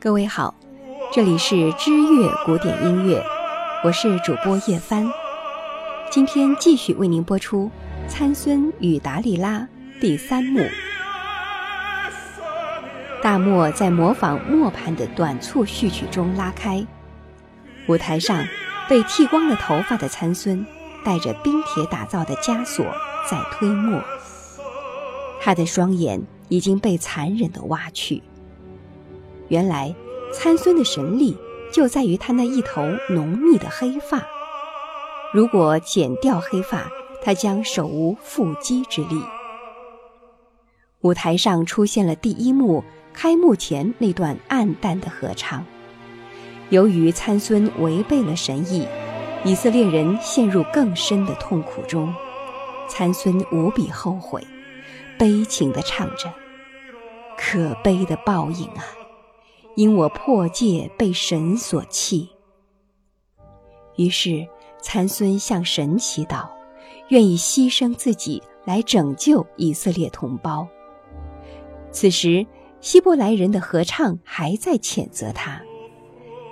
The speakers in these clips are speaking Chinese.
各位好，这里是知乐古典音乐，我是主播叶帆。今天继续为您播出《参孙与达利拉》第三幕。大漠在模仿磨盘的短促序曲中拉开，舞台上被剃光了头发的参孙带着冰铁打造的枷锁在推磨，他的双眼已经被残忍地挖去。原来，参孙的神力就在于他那一头浓密的黑发。如果剪掉黑发，他将手无缚鸡之力。舞台上出现了第一幕开幕前那段暗淡的合唱。由于参孙违背了神意，以色列人陷入更深的痛苦中。参孙无比后悔，悲情地唱着：“可悲的报应啊！”因我破戒被神所弃，于是参孙向神祈祷，愿意牺牲自己来拯救以色列同胞。此时，希伯来人的合唱还在谴责他：“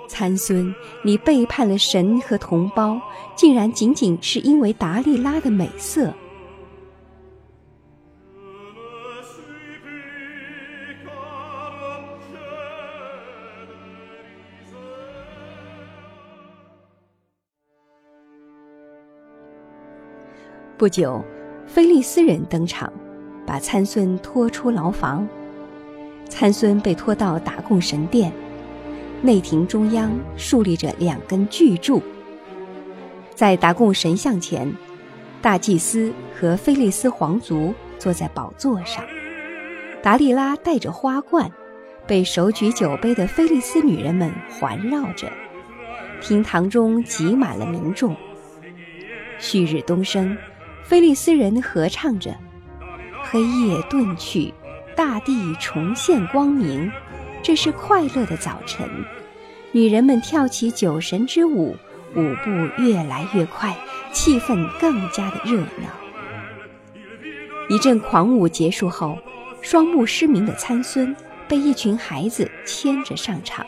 参孙，你背叛了神和同胞，竟然仅仅是因为达利拉的美色。”不久，菲利斯人登场，把参孙拖出牢房。参孙被拖到达贡神殿，内廷中央竖立着两根巨柱。在达贡神像前，大祭司和菲利斯皇族坐在宝座上，达利拉戴着花冠，被手举酒杯的菲利斯女人们环绕着。厅堂中挤满了民众。旭日东升。菲利斯人合唱着：“黑夜遁去，大地重现光明。这是快乐的早晨。”女人们跳起酒神之舞，舞步越来越快，气氛更加的热闹。一阵狂舞结束后，双目失明的参孙被一群孩子牵着上场。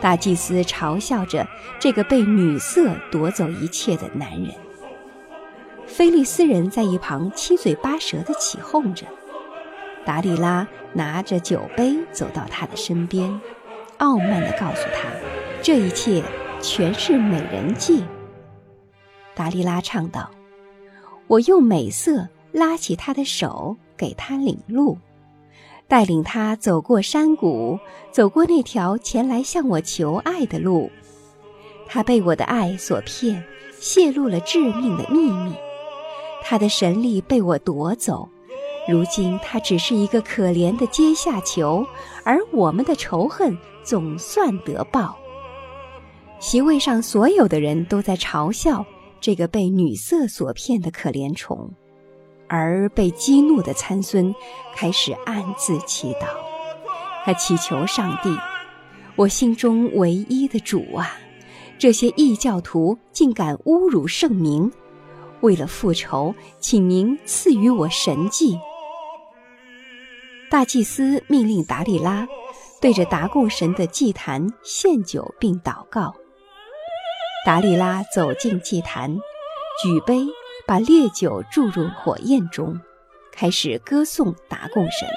大祭司嘲笑着这个被女色夺走一切的男人。菲利斯人在一旁七嘴八舌地起哄着，达利拉拿着酒杯走到他的身边，傲慢地告诉他：“这一切全是美人计。”达利拉唱道：“我用美色拉起他的手，给他领路，带领他走过山谷，走过那条前来向我求爱的路。他被我的爱所骗，泄露了致命的秘密。”他的神力被我夺走，如今他只是一个可怜的阶下囚，而我们的仇恨总算得报。席位上所有的人都在嘲笑这个被女色所骗的可怜虫，而被激怒的参孙开始暗自祈祷，他祈求上帝：“我心中唯一的主啊，这些异教徒竟敢侮辱圣名！”为了复仇，请您赐予我神迹。大祭司命令达利拉对着达贡神的祭坛献酒并祷告。达利拉走进祭坛，举杯把烈酒注入火焰中，开始歌颂达贡神。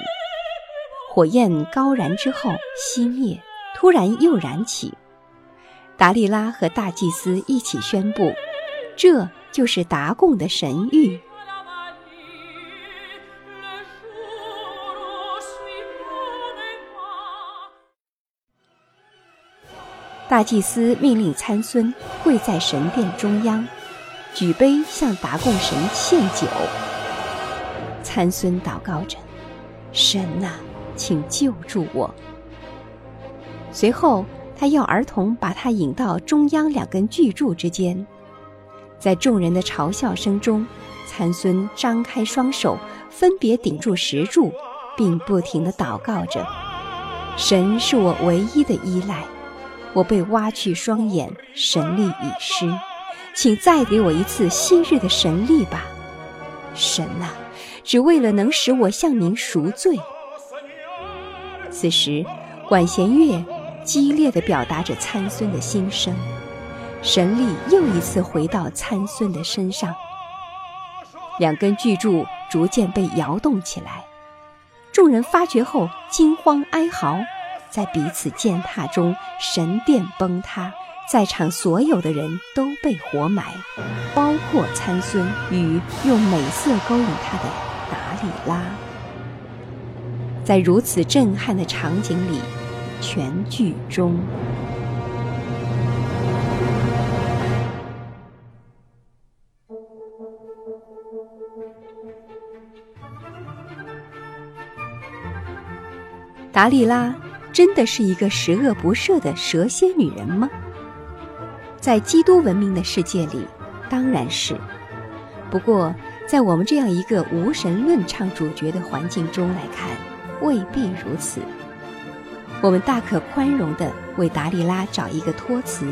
火焰高燃之后熄灭，突然又燃起。达利拉和大祭司一起宣布：这。就是达贡的神谕。大祭司命令参孙跪在神殿中央，举杯向达贡神献酒。参孙祷告着：“神呐，请救助我。”随后，他要儿童把他引到中央两根巨柱之间。在众人的嘲笑声中，参孙张开双手，分别顶住石柱，并不停地祷告着：“神是我唯一的依赖，我被挖去双眼，神力已失，请再给我一次昔日的神力吧，神啊，只为了能使我向您赎罪。”此时，管弦乐激烈地表达着参孙的心声，神力又一次回到参孙的身上。两根巨柱逐渐被摇动起来，众人发觉后惊慌哀嚎，在彼此践踏中，神殿崩塌，在场所有的人都被活埋，包括参孙与用美色勾引他的达里拉。在如此震撼的场景里，全剧终。达利拉真的是一个十恶不赦的蛇蝎女人吗？在基督文明的世界里，当然是。不过，在我们这样一个无神论唱主角的环境中来看，未必如此。我们大可宽容地为达利拉找一个托词：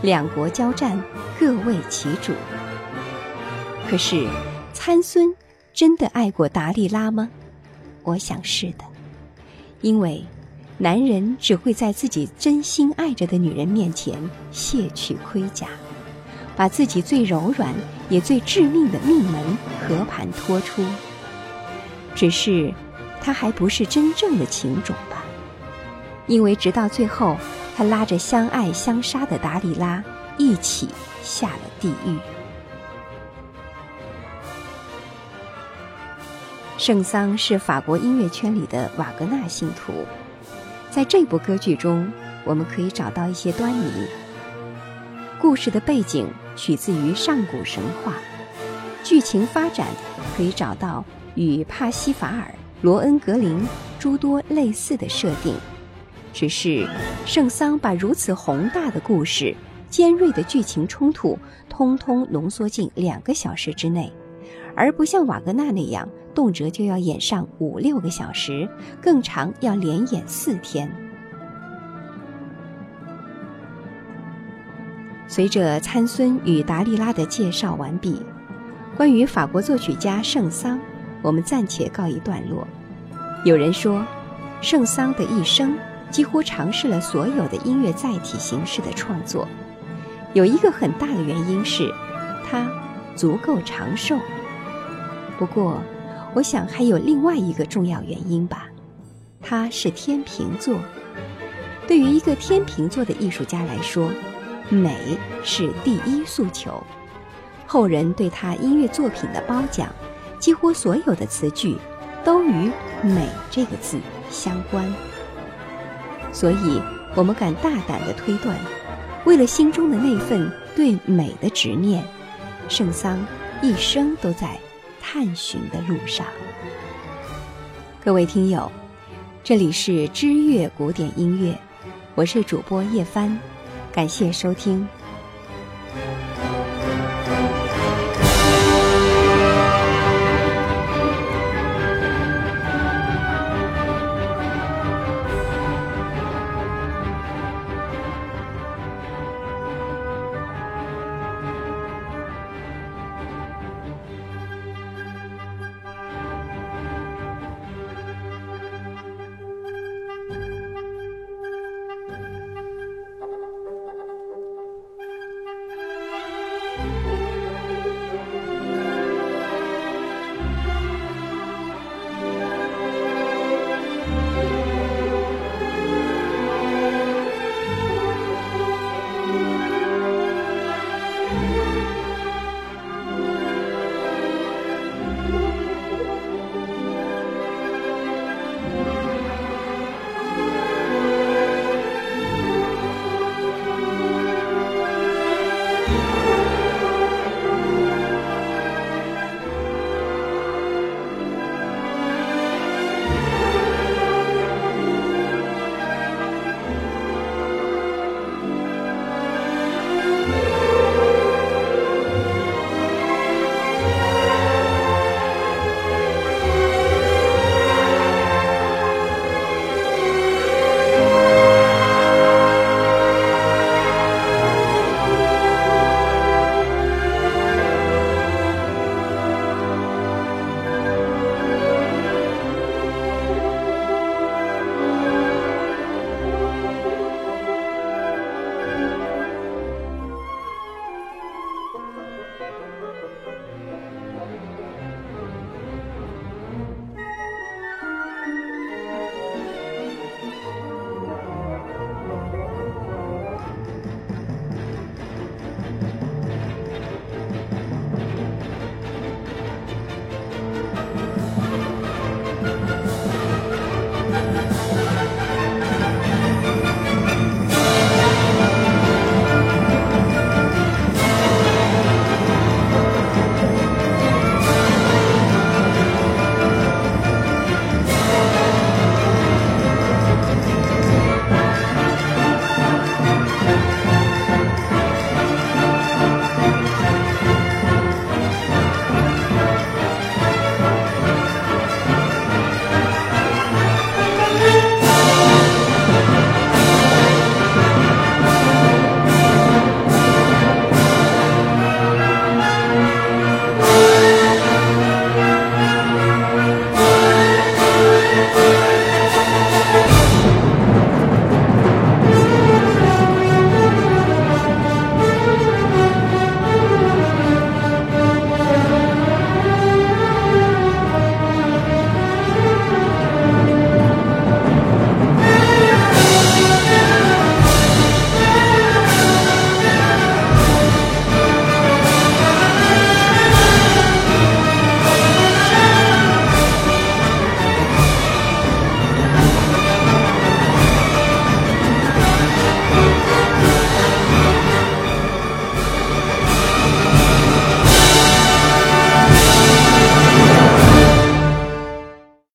两国交战，各为其主。可是，参孙真的爱过达利拉吗？我想是的。因为，男人只会在自己真心爱着的女人面前卸去盔甲，把自己最柔软也最致命的命门和盘托出。只是，他还不是真正的情种吧？因为直到最后，他拉着相爱相杀的达里拉一起下了地狱。圣桑是法国音乐圈里的瓦格纳信徒，在这部歌剧中，我们可以找到一些端倪。故事的背景取自于上古神话，剧情发展可以找到与帕西法尔、罗恩格林诸多类似的设定，只是圣桑把如此宏大的故事、尖锐的剧情冲突，通通浓缩进两个小时之内。而不像瓦格纳那样，动辄就要演上五六个小时，更长要连演四天。随着参孙与达利拉的介绍完毕，关于法国作曲家圣桑，我们暂且告一段落。有人说，圣桑的一生几乎尝试了所有的音乐载体形式的创作，有一个很大的原因是，他足够长寿。不过，我想还有另外一个重要原因吧，他是天秤座。对于一个天秤座的艺术家来说，美是第一诉求。后人对他音乐作品的褒奖，几乎所有的词句都与“美”这个字相关。所以，我们敢大胆地推断，为了心中的那份对美的执念，圣桑一生都在。探寻的路上，各位听友，这里是知乐古典音乐，我是主播叶帆，感谢收听。